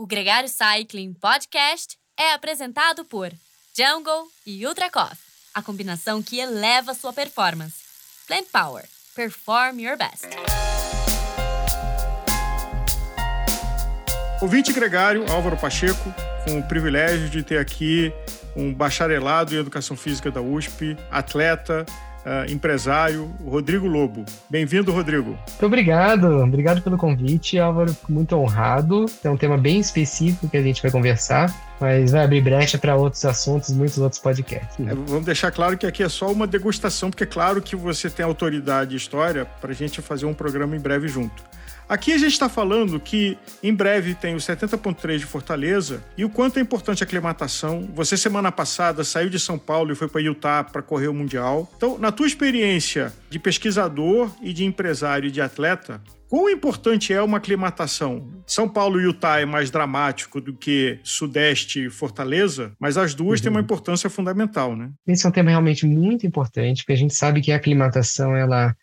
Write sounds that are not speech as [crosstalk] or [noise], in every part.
O Gregário Cycling Podcast é apresentado por Jungle e Ultra Coffee, a combinação que eleva sua performance. Plant Power. Perform your best. Ouvinte gregário Álvaro Pacheco, com o privilégio de ter aqui um bacharelado em Educação Física da USP, atleta, uh, empresário, Rodrigo Lobo. Bem-vindo, Rodrigo. Muito obrigado, obrigado pelo convite, Álvaro. Fico muito honrado. É um tema bem específico que a gente vai conversar, mas vai abrir brecha para outros assuntos, muitos outros podcasts. É, vamos deixar claro que aqui é só uma degustação, porque é claro que você tem autoridade e história para a gente fazer um programa em breve junto. Aqui a gente está falando que em breve tem o 70.3 de Fortaleza e o quanto é importante a aclimatação. Você semana passada saiu de São Paulo e foi para Utah para correr o Mundial. Então, na tua experiência de pesquisador e de empresário e de atleta, Quão importante é uma aclimatação? São Paulo e Utah é mais dramático do que Sudeste e Fortaleza, mas as duas uhum. têm uma importância fundamental, né? Esse é um tema realmente muito importante, porque a gente sabe que a aclimatação ela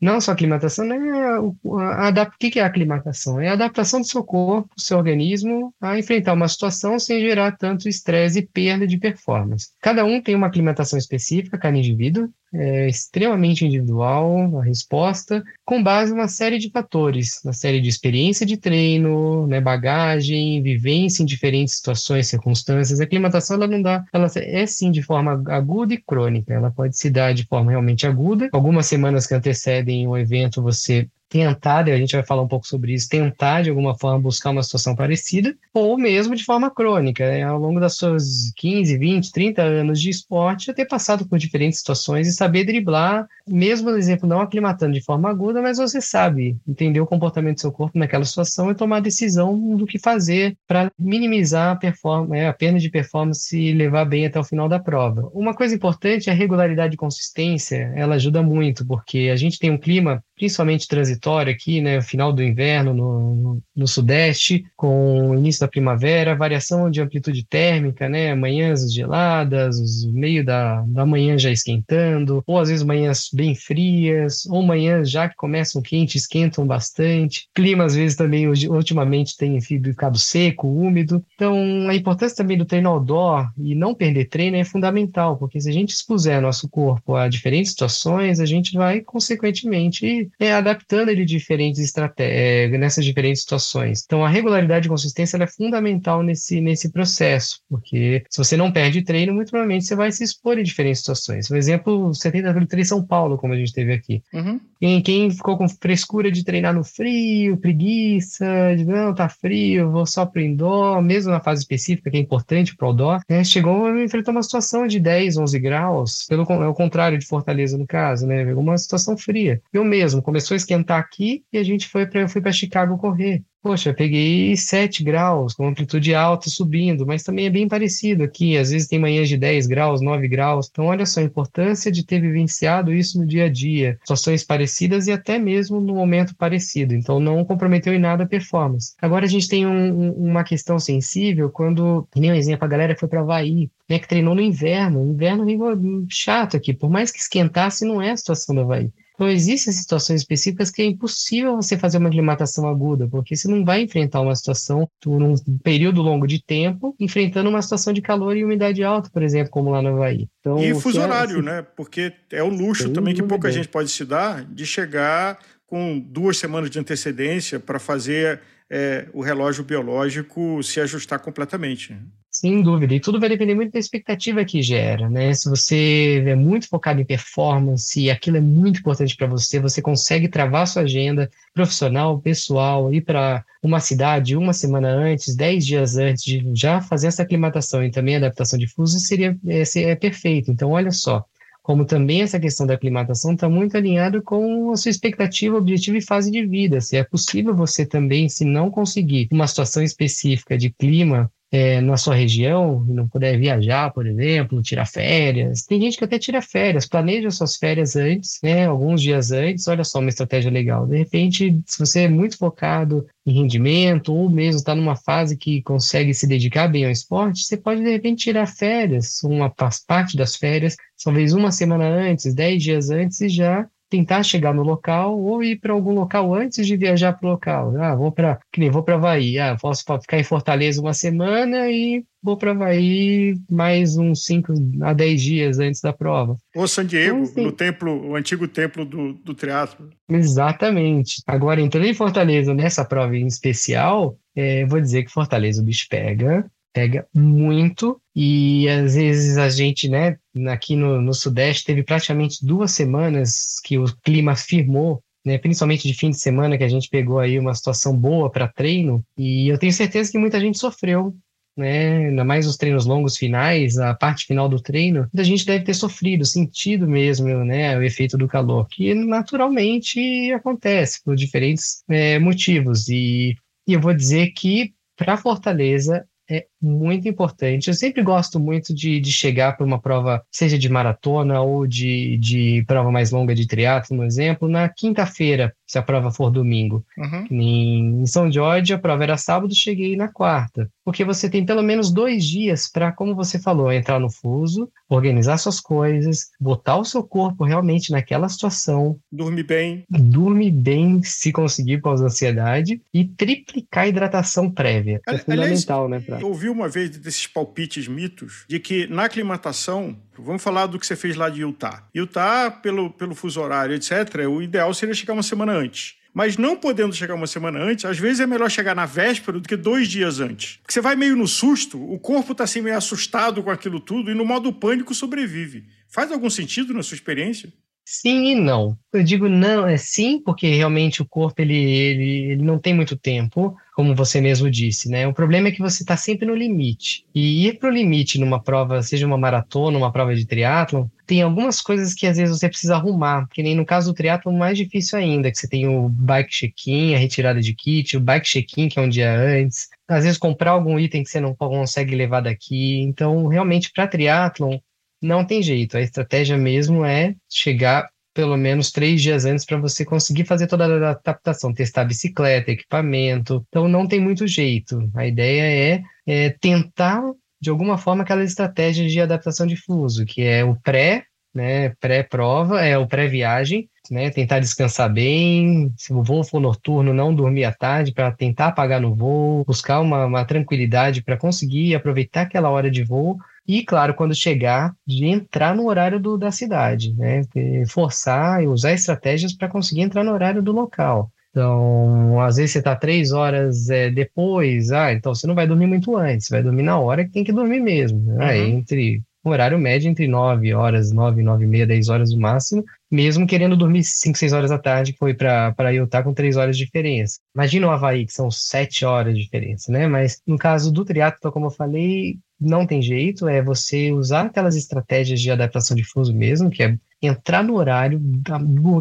não só aclimatação, né? A, a, o que é aclimatação? É a adaptação do seu corpo, do seu organismo a enfrentar uma situação sem gerar tanto estresse e perda de performance. Cada um tem uma aclimatação específica, cada indivíduo, é extremamente individual a resposta, com base numa série de fatores, uma série de experiência de treino, né, bagagem, vivência em diferentes situações, circunstâncias. A aclimatação ela não dá, ela é sim de forma aguda e crônica. Ela pode se dar de forma realmente aguda. Algumas semanas que antecedem o evento você tentar, a gente vai falar um pouco sobre isso, tentar de alguma forma buscar uma situação parecida, ou mesmo de forma crônica, né? ao longo das suas 15, 20, 30 anos de esporte, já ter passado por diferentes situações e saber driblar, mesmo, por exemplo, não aclimatando de forma aguda, mas você sabe entender o comportamento do seu corpo naquela situação e tomar a decisão do que fazer para minimizar a, performance, é, a perda de performance e levar bem até o final da prova. Uma coisa importante é a regularidade e consistência, ela ajuda muito, porque a gente tem um clima principalmente transitório aqui, né, final do inverno no, no, sudeste, com o início da primavera, variação de amplitude térmica, né, manhãs geladas, meio da, da manhã já esquentando, ou às vezes manhãs bem frias, ou manhãs já que começam quentes, esquentam bastante. Clima às vezes também ultimamente tem ficado seco, úmido. Então, a importância também do treino outdoor e não perder treino é fundamental, porque se a gente expuser nosso corpo a diferentes situações, a gente vai consequentemente é, adaptando ele diferentes estratégias, nessas diferentes situações. Então, a regularidade e consistência é fundamental nesse, nesse processo, porque se você não perde treino, muito provavelmente você vai se expor em diferentes situações. Por exemplo, 73 São Paulo, como a gente teve aqui. Uhum. Quem, quem ficou com frescura de treinar no frio, preguiça, de não, tá frio, vou só pro indoor, mesmo na fase específica, que é importante pro outdoor, né, chegou e enfrentou uma situação de 10, 11 graus, pelo é o contrário de Fortaleza no caso, né, uma situação fria. Eu mesmo. Começou a esquentar aqui e a gente foi para eu fui para Chicago correr. Poxa, peguei 7 graus, com amplitude alta subindo, mas também é bem parecido aqui. Às vezes tem manhãs de 10 graus, 9 graus. Então, olha só a importância de ter vivenciado isso no dia a dia. Situações parecidas e até mesmo no momento parecido. Então, não comprometeu em nada a performance. Agora, a gente tem um, uma questão sensível quando, nem um exemplo, a galera foi para Havaí, né, que treinou no inverno. Inverno chato aqui. Por mais que esquentasse, não é a situação do Havaí. Então, existem situações específicas que é impossível você fazer uma aclimatação aguda, porque você não vai enfrentar uma situação por um período longo de tempo, enfrentando uma situação de calor e umidade alta, por exemplo, como lá no Havaí. Então, e fuso é, horário, né? Porque é o luxo também que pouca gente pode se dar de chegar com duas semanas de antecedência para fazer é, o relógio biológico se ajustar completamente. Sem dúvida, e tudo vai depender muito da expectativa que gera, né? Se você é muito focado em performance e aquilo é muito importante para você, você consegue travar sua agenda profissional, pessoal, ir para uma cidade uma semana antes, dez dias antes, de já fazer essa aclimatação e também adaptação de fuso, seria é, é perfeito. Então, olha só, como também essa questão da aclimatação está muito alinhado com a sua expectativa, objetivo e fase de vida. Se é possível você também, se não conseguir uma situação específica de clima é, na sua região e não puder viajar, por exemplo, tirar férias. Tem gente que até tira férias, planeja suas férias antes, né, alguns dias antes. Olha só uma estratégia legal. De repente, se você é muito focado em rendimento ou mesmo está numa fase que consegue se dedicar bem ao esporte, você pode de repente tirar férias, uma parte das férias, talvez uma semana antes, dez dias antes e já tentar chegar no local ou ir para algum local antes de viajar para o local. Ah, vou para, que nem vou para Havaí. Ah, posso ficar em Fortaleza uma semana e vou para Havaí mais uns 5 a 10 dias antes da prova. Ou San Diego, então, assim, no templo, o antigo templo do, do teatro. Exatamente. Agora, entrando em Fortaleza nessa prova em especial, é, vou dizer que Fortaleza o bicho pega, pega muito. E às vezes a gente, né, aqui no, no Sudeste teve praticamente duas semanas que o clima firmou né, principalmente de fim de semana, que a gente pegou aí uma situação boa para treino, e eu tenho certeza que muita gente sofreu, né, ainda mais os treinos longos finais, a parte final do treino, a gente deve ter sofrido, sentido mesmo, né, o efeito do calor, que naturalmente acontece por diferentes é, motivos, e, e eu vou dizer que para Fortaleza é muito importante. Eu sempre gosto muito de, de chegar para uma prova, seja de maratona ou de, de prova mais longa de triatlo, no exemplo, na quinta-feira, se a prova for domingo. Uhum. Em, em São Jorge, a prova era sábado, cheguei na quarta. Porque você tem pelo menos dois dias para, como você falou, entrar no fuso, organizar suas coisas, botar o seu corpo realmente naquela situação. Dormir bem. Dormir bem, se conseguir, com a ansiedade, e triplicar a hidratação prévia. É fundamental, Aliás, né? Eu uma vez desses palpites mitos de que na aclimatação, vamos falar do que você fez lá de Utah. Utah, pelo, pelo fuso horário, etc., o ideal seria chegar uma semana antes. Mas não podendo chegar uma semana antes, às vezes é melhor chegar na véspera do que dois dias antes. Porque você vai meio no susto, o corpo está assim meio assustado com aquilo tudo e no modo pânico sobrevive. Faz algum sentido na sua experiência? Sim e não. Eu digo não, é sim, porque realmente o corpo ele, ele, ele não tem muito tempo, como você mesmo disse, né? O problema é que você está sempre no limite. E ir para o limite numa prova, seja uma maratona, uma prova de triatlon, tem algumas coisas que às vezes você precisa arrumar, que nem no caso do triatlon mais difícil ainda, que você tem o bike check-in, a retirada de kit, o bike check-in, que é um dia antes, às vezes comprar algum item que você não consegue levar daqui. Então, realmente, para triatlon, não tem jeito. A estratégia mesmo é chegar pelo menos três dias antes para você conseguir fazer toda a adaptação, testar bicicleta, equipamento. Então não tem muito jeito. A ideia é, é tentar de alguma forma aquelas estratégias de adaptação de fuso, que é o pré, né, pré-prova, é o pré-viagem, né, tentar descansar bem, se o voo for noturno, não dormir à tarde para tentar apagar no voo, buscar uma, uma tranquilidade para conseguir aproveitar aquela hora de voo e, claro, quando chegar, de entrar no horário do, da cidade, né? Forçar e usar estratégias para conseguir entrar no horário do local. Então, às vezes você está três horas é, depois, ah, então você não vai dormir muito antes, você vai dormir na hora que tem que dormir mesmo. Né? Uhum. Entre um horário médio entre 9 horas, 9, 9 e meia, 10 horas no máximo, mesmo querendo dormir 5, 6 horas da tarde, que foi para Utah com 3 horas de diferença. Imagina o Havaí, que são 7 horas de diferença, né? Mas no caso do triatlo, como eu falei, não tem jeito, é você usar aquelas estratégias de adaptação de fuso mesmo, que é entrar no horário,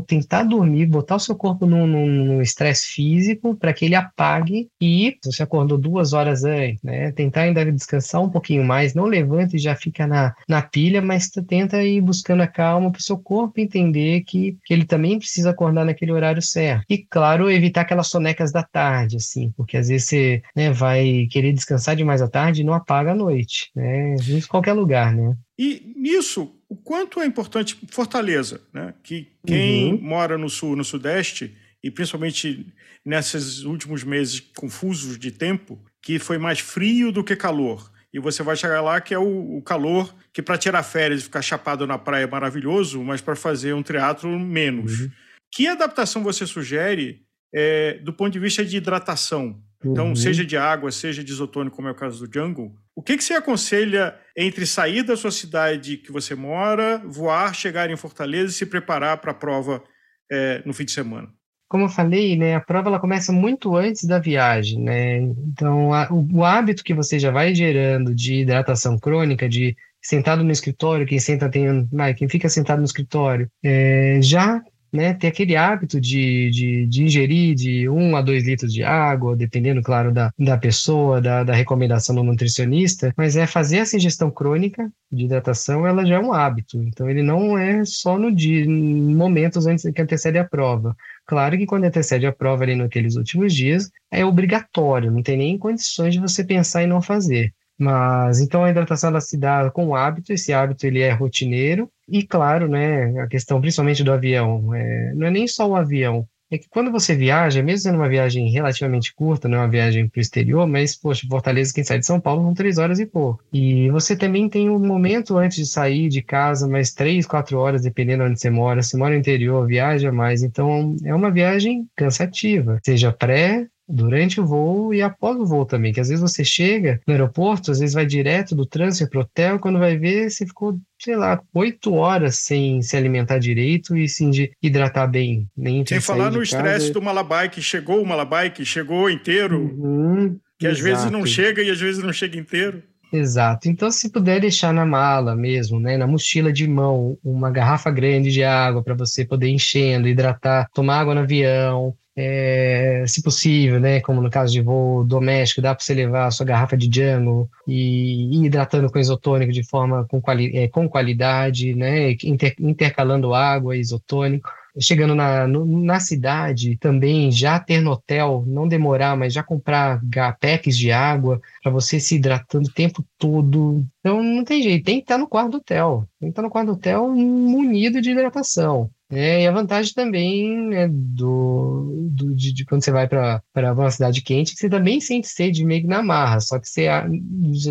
tentar dormir, botar o seu corpo no estresse físico para que ele apague e você acordou duas horas antes, né? Tentar ainda descansar um pouquinho mais, não levanta e já fica na, na pilha, mas tenta ir buscando a calma para o seu corpo entender que, que ele também precisa acordar naquele horário certo. E, claro, evitar aquelas sonecas da tarde, assim, porque às vezes você né, vai querer descansar demais à tarde e não apaga à noite, né? Em qualquer lugar, né? E nisso, o quanto é importante Fortaleza, né? Que quem uhum. mora no sul, no sudeste, e principalmente nesses últimos meses confusos de tempo, que foi mais frio do que calor. E você vai chegar lá que é o, o calor que para tirar férias e ficar chapado na praia é maravilhoso, mas para fazer um teatro menos. Uhum. Que adaptação você sugere é, do ponto de vista de hidratação? Então, uhum. seja de água, seja de isotônico, como é o caso do Jungle, o que, que você aconselha entre sair da sua cidade que você mora, voar, chegar em Fortaleza e se preparar para a prova é, no fim de semana? Como eu falei, né, a prova ela começa muito antes da viagem, né? Então, a, o, o, hábito que você já vai gerando de hidratação crônica, de sentado no escritório, quem senta tem, quem fica sentado no escritório, é, já né, ter aquele hábito de, de, de, ingerir de 1 a 2 litros de água, dependendo, claro, da, da pessoa, da, da recomendação do nutricionista, mas é fazer essa ingestão crônica de hidratação, ela já é um hábito. Então, ele não é só no dia, em momentos antes que antecede a prova. Claro que quando antecede a prova ali naqueles últimos dias, é obrigatório, não tem nem condições de você pensar em não fazer. Mas então a hidratação ela se dá com hábito, esse hábito ele é rotineiro e claro, né, a questão principalmente do avião, é, não é nem só o avião, é que quando você viaja, mesmo sendo uma viagem relativamente curta, não é uma viagem para o exterior, mas, poxa, Fortaleza, quem sai de São Paulo, são três horas e pouco. E você também tem um momento antes de sair de casa, mais três, quatro horas, dependendo de onde você mora. Se mora no interior, viaja mais. Então, é uma viagem cansativa, seja pré, durante o voo e após o voo também, que às vezes você chega no aeroporto, às vezes vai direto do transfer para o hotel, quando vai ver, você ficou, sei lá, oito horas sem se alimentar direito e sem hidratar bem. Nem sem falar no estresse do Malabai, que chegou o Malabai, que chegou inteiro, uhum, que às vezes não chega e às vezes não chega inteiro. Exato. Então, se puder deixar na mala mesmo, né, na mochila de mão, uma garrafa grande de água para você poder enchendo, hidratar, tomar água no avião, é, se possível, né, como no caso de voo doméstico, dá para você levar a sua garrafa de Django e ir hidratando com isotônico de forma com, quali é, com qualidade, né, inter intercalando água e isotônico. Chegando na, no, na cidade, também já ter no hotel, não demorar, mas já comprar packs de água para você se hidratando o tempo todo. Então não tem jeito, tem que estar no quarto do hotel. Tem que estar no quarto do hotel munido de hidratação. É, e a vantagem também né, do, do de, de, quando você vai para uma cidade quente, que você também sente sede meio que na marra, só que você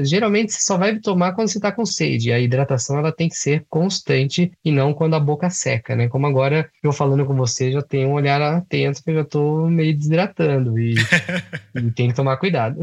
geralmente você só vai tomar quando você está com sede. A hidratação ela tem que ser constante e não quando a boca seca, né? Como agora eu falando com você, já tenho um olhar atento que eu já estou meio desidratando e, [laughs] e tem que tomar cuidado.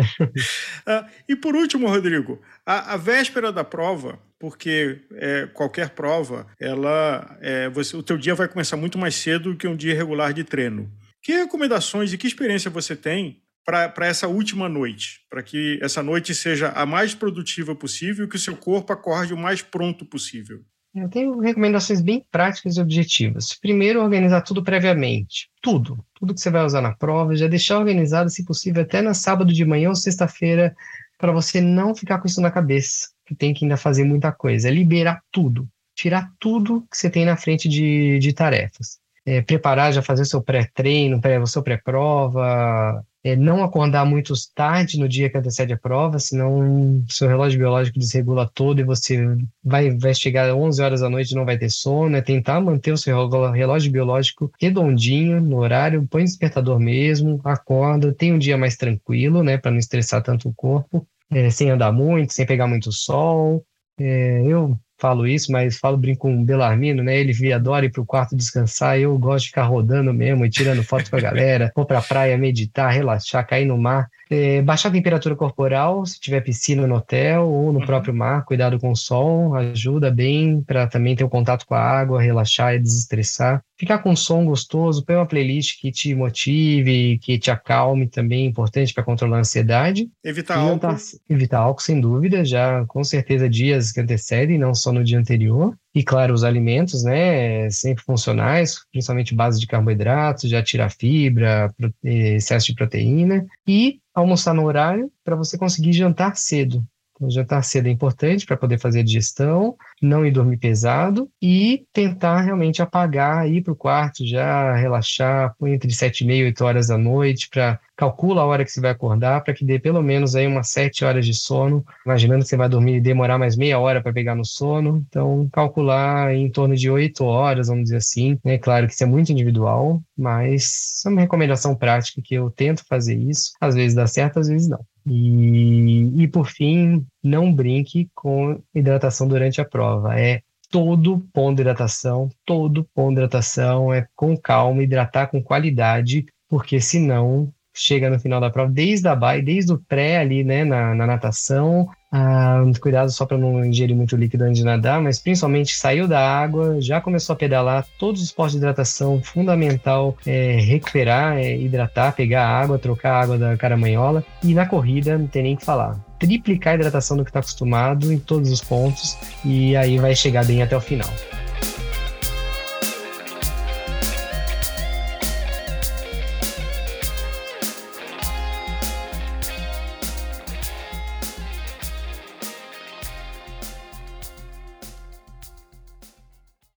ah, e por último, Rodrigo, a, a véspera da prova, porque é, qualquer prova, ela, é, você, o teu dia vai começar muito mais cedo que um dia regular de treino. Que recomendações e que experiência você tem para essa última noite, para que essa noite seja a mais produtiva possível e que o seu corpo acorde o mais pronto possível? Eu tenho recomendações bem práticas e objetivas. Primeiro, organizar tudo previamente. Tudo. Tudo que você vai usar na prova, já deixar organizado, se possível, até na sábado de manhã ou sexta-feira, para você não ficar com isso na cabeça que tem que ainda fazer muita coisa. É liberar tudo, tirar tudo que você tem na frente de, de tarefas. É, preparar, já fazer seu pré-treino, o seu pré-prova, é, não acordar muito tarde no dia que antecede a prova, senão seu relógio biológico desregula todo e você vai, vai chegar às 11 horas da noite e não vai ter sono. É tentar manter o seu relógio biológico redondinho no horário, põe despertador mesmo, acorda, tem um dia mais tranquilo, né, para não estressar tanto o corpo é, sem andar muito, sem pegar muito sol. É, eu falo isso, mas falo, brinco com o Belarmino, né? Ele adora ir para o quarto descansar, eu gosto de ficar rodando mesmo e tirando foto com a galera, [laughs] vou para a praia meditar, relaxar, cair no mar. É, baixar a temperatura corporal, se tiver piscina no hotel ou no uhum. próprio mar, cuidado com o sol, ajuda bem para também ter o um contato com a água, relaxar e desestressar. Ficar com um som gostoso, põe uma playlist que te motive, que te acalme também, importante para controlar a ansiedade. Evitar álcool. Tá, evitar álcool, sem dúvida, já com certeza dias que antecedem, não só no dia anterior. E claro, os alimentos, né, sempre funcionais, principalmente base de carboidratos, já tirar fibra, excesso de proteína e almoçar no horário para você conseguir jantar cedo. Jantar cedo é importante para poder fazer digestão, não ir dormir pesado e tentar realmente apagar, ir para o quarto, já relaxar, entre 7 e meia e 8 horas da noite, para calcula a hora que você vai acordar, para que dê pelo menos aí umas 7 horas de sono, imaginando que você vai dormir e demorar mais meia hora para pegar no sono, então calcular em torno de 8 horas, vamos dizer assim, né? Claro que isso é muito individual, mas é uma recomendação prática que eu tento fazer isso, às vezes dá certo, às vezes não. E, e por fim, não brinque com hidratação durante a prova. É todo ponto de hidratação, todo ponto de hidratação é com calma, hidratar com qualidade, porque senão chega no final da prova, desde a baia, desde o pré ali, né, na, na natação, ah, cuidado só para não ingerir muito líquido antes de nadar, mas principalmente saiu da água, já começou a pedalar, todos os postos de hidratação, fundamental é recuperar, é hidratar, pegar água, trocar a água da caramanhola, e na corrida não tem nem que falar. Triplicar a hidratação do que está acostumado em todos os pontos, e aí vai chegar bem até o final.